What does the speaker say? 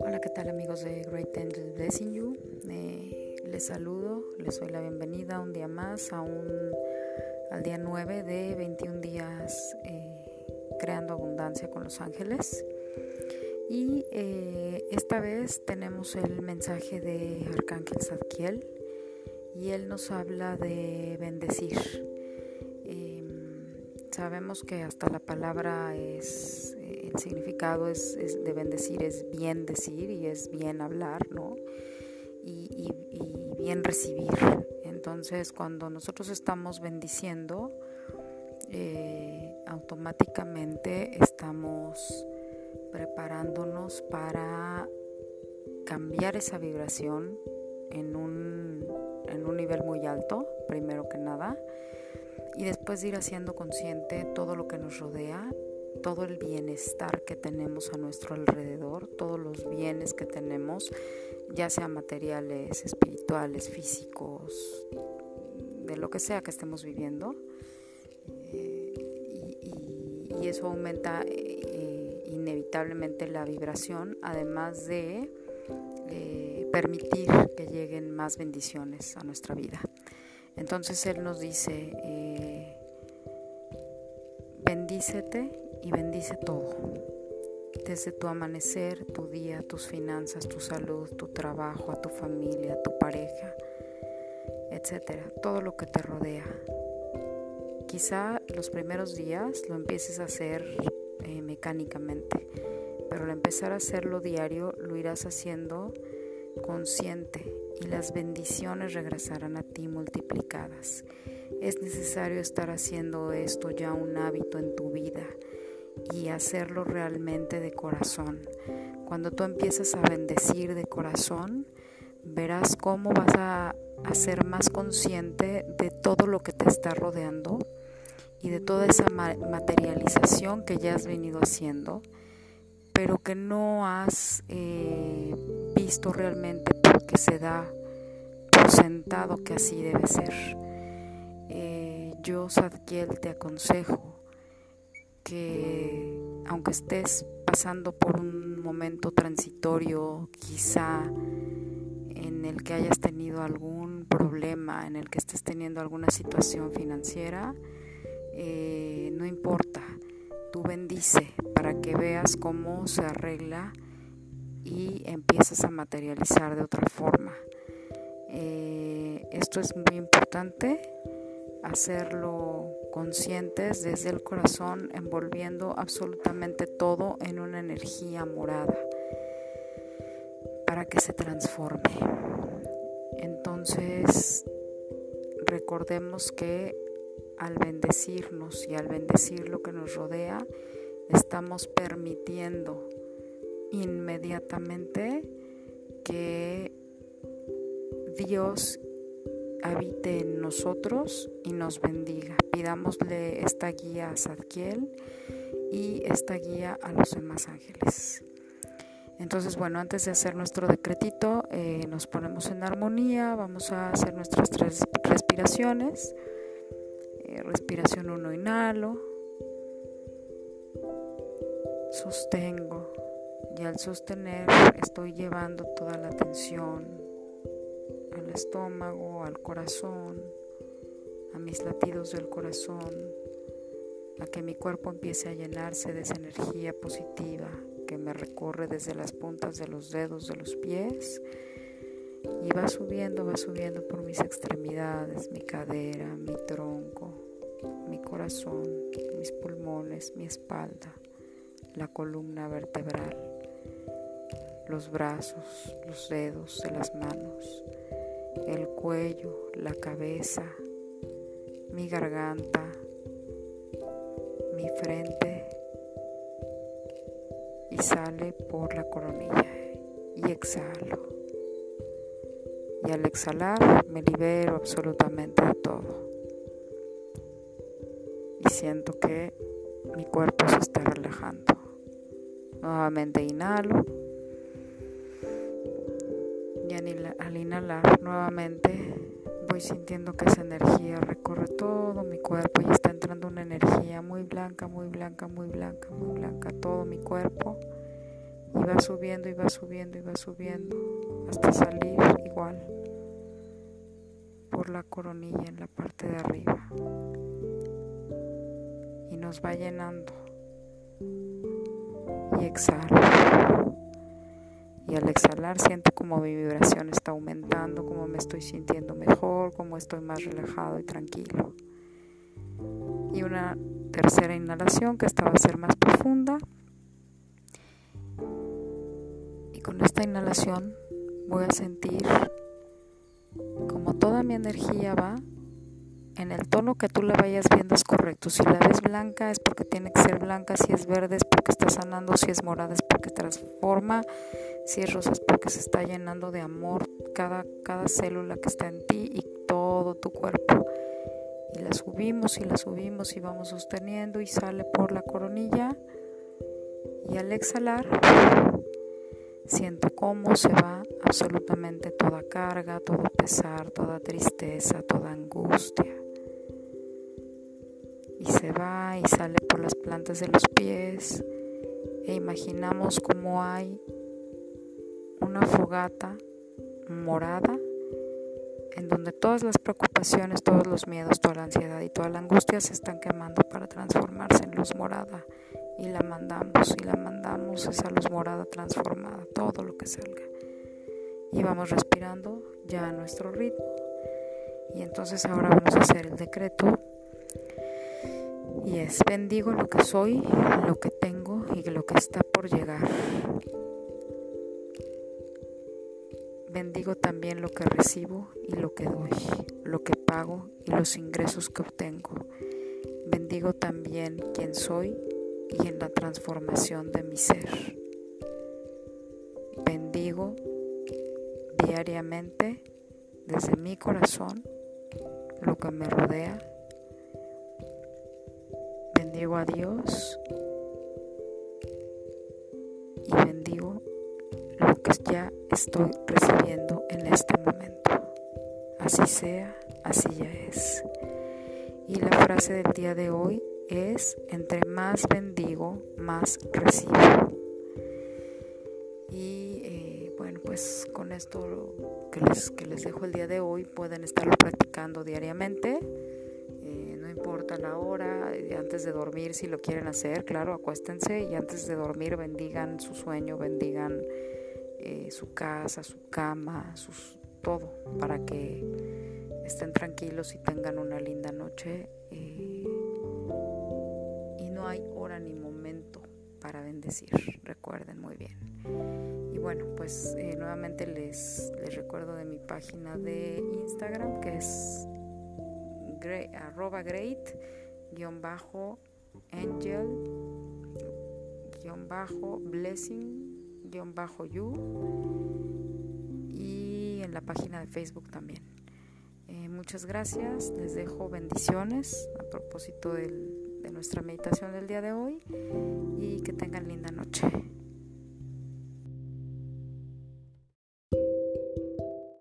Hola, ¿qué tal amigos de Great Angels Blessing You? Eh, les saludo, les doy la bienvenida un día más a un, al día 9 de 21 días eh, creando abundancia con los ángeles. Y eh, esta vez tenemos el mensaje de Arcángel Zadkiel y él nos habla de bendecir. Em, sabemos que hasta la palabra es, el significado es, de bendecir es bien decir y es bien hablar, ¿no? Y, bien recibir. Entonces, cuando nosotros estamos bendiciendo, eh, automáticamente estamos preparándonos para cambiar esa vibración en un, en un nivel muy alto, primero que nada, y después ir haciendo consciente todo lo que nos rodea, todo el bienestar que tenemos a nuestro alrededor, todos los bienes que tenemos, ya sean materiales, espirituales, físicos, de lo que sea que estemos viviendo. Eh, y, eso aumenta eh, inevitablemente la vibración, además de eh, permitir que lleguen más bendiciones a nuestra vida. Entonces Él nos dice, eh, bendícete y bendice todo, desde tu amanecer, tu día, tus finanzas, tu salud, tu trabajo, a tu familia, a tu pareja, etcétera, todo lo que te rodea. Quizá los primeros días lo empieces a hacer eh, mecánicamente, pero al empezar a hacerlo diario lo irás haciendo consciente y las bendiciones regresarán a ti multiplicadas. Es necesario estar haciendo esto ya un hábito en tu vida y hacerlo realmente de corazón. Cuando tú empiezas a bendecir de corazón, verás cómo vas a, ser más consciente de todo lo que te está rodeando y de toda esa materialización que ya has venido haciendo, pero que no has eh, visto realmente porque se da por sentado que así debe ser. Eh, yo, Sadkiel, te aconsejo que aunque estés pasando por un momento transitorio, quizá en el que hayas tenido algún problema, en el que estés teniendo alguna situación financiera, eh, no importa, tú bendice para que veas cómo se arregla y empiezas a materializar de otra forma. Eh, esto es muy importante, hacerlo conscientes desde el corazón, envolviendo absolutamente todo en una energía morada para que se transforme. Entonces, recordemos que al bendecirnos y al bendecir lo que nos rodea, estamos permitiendo inmediatamente que Dios habite en nosotros y nos bendiga. Pidámosle esta guía a Zadkiel y esta guía a los demás ángeles. Entonces, bueno, antes de hacer nuestro decretito, eh, nos ponemos en armonía, vamos a hacer nuestras tres respiraciones respiración 1 inhalo, sostengo y al sostener estoy llevando toda la atención al estómago, al corazón, a mis latidos del corazón, a que mi cuerpo empiece a llenarse de esa energía positiva que me recorre desde las puntas de los dedos de los pies y va subiendo, va subiendo por mis extremidades, mi cadera, mi tronco, mi corazón, mis pulmones, mi espalda, la columna vertebral, los brazos, los dedos de las manos, el cuello, la cabeza, mi garganta, mi frente y sale por la coronilla y exhalo. Y al exhalar me libero absolutamente de todo siento que mi cuerpo se está relajando. Nuevamente inhalo. Y al inhalar nuevamente voy sintiendo que esa energía recorre todo mi cuerpo y está entrando una energía muy blanca, muy blanca, muy blanca, muy blanca, todo mi cuerpo. Y va subiendo y va subiendo y va subiendo hasta salir igual por la coronilla en la parte de arriba. Y nos va llenando. Y exhalo. Y al exhalar siento como mi vibración está aumentando, como me estoy sintiendo mejor, como estoy más relajado y tranquilo. Y una tercera inhalación que esta va a ser más profunda. Y con esta inhalación voy a sentir como toda mi energía va en el tono que tú la vayas viendo es correcto. Si la ves blanca es porque tiene que ser blanca, si es verde es porque está sanando, si es morada es porque transforma, si es rosa es porque se está llenando de amor cada, cada célula que está en ti y todo tu cuerpo. Y la subimos y la subimos y vamos sosteniendo y sale por la coronilla. Y al exhalar, siento cómo se va absolutamente toda carga, todo pesar, toda tristeza, toda angustia y se va y sale por las plantas de los pies e imaginamos como hay una fogata morada en donde todas las preocupaciones, todos los miedos, toda la ansiedad y toda la angustia se están quemando para transformarse en luz morada y la mandamos y la mandamos esa luz morada transformada, todo lo que salga. Y vamos respirando ya a nuestro ritmo. Y entonces ahora vamos a hacer el decreto y es bendigo lo que soy, lo que tengo y lo que está por llegar. Bendigo también lo que recibo y lo que doy, lo que pago y los ingresos que obtengo. Bendigo también quién soy y en la transformación de mi ser. Bendigo diariamente desde mi corazón lo que me rodea bendigo a Dios y bendigo lo que ya estoy recibiendo en este momento. Así sea, así ya es. Y la frase del día de hoy es, entre más bendigo, más recibo. Y eh, bueno, pues con esto que les, que les dejo el día de hoy, pueden estarlo practicando diariamente la hora, antes de dormir si lo quieren hacer, claro, acuéstense y antes de dormir bendigan su sueño, bendigan eh, su casa, su cama, sus, todo, para que estén tranquilos y tengan una linda noche. Eh, y no hay hora ni momento para bendecir, recuerden muy bien. Y bueno, pues eh, nuevamente les, les recuerdo de mi página de Instagram que es arroba great guion bajo angel guion bajo blessing guion bajo you y en la página de Facebook también. Eh, muchas gracias, les dejo bendiciones a propósito de nuestra meditación del día de hoy y que tengan linda noche.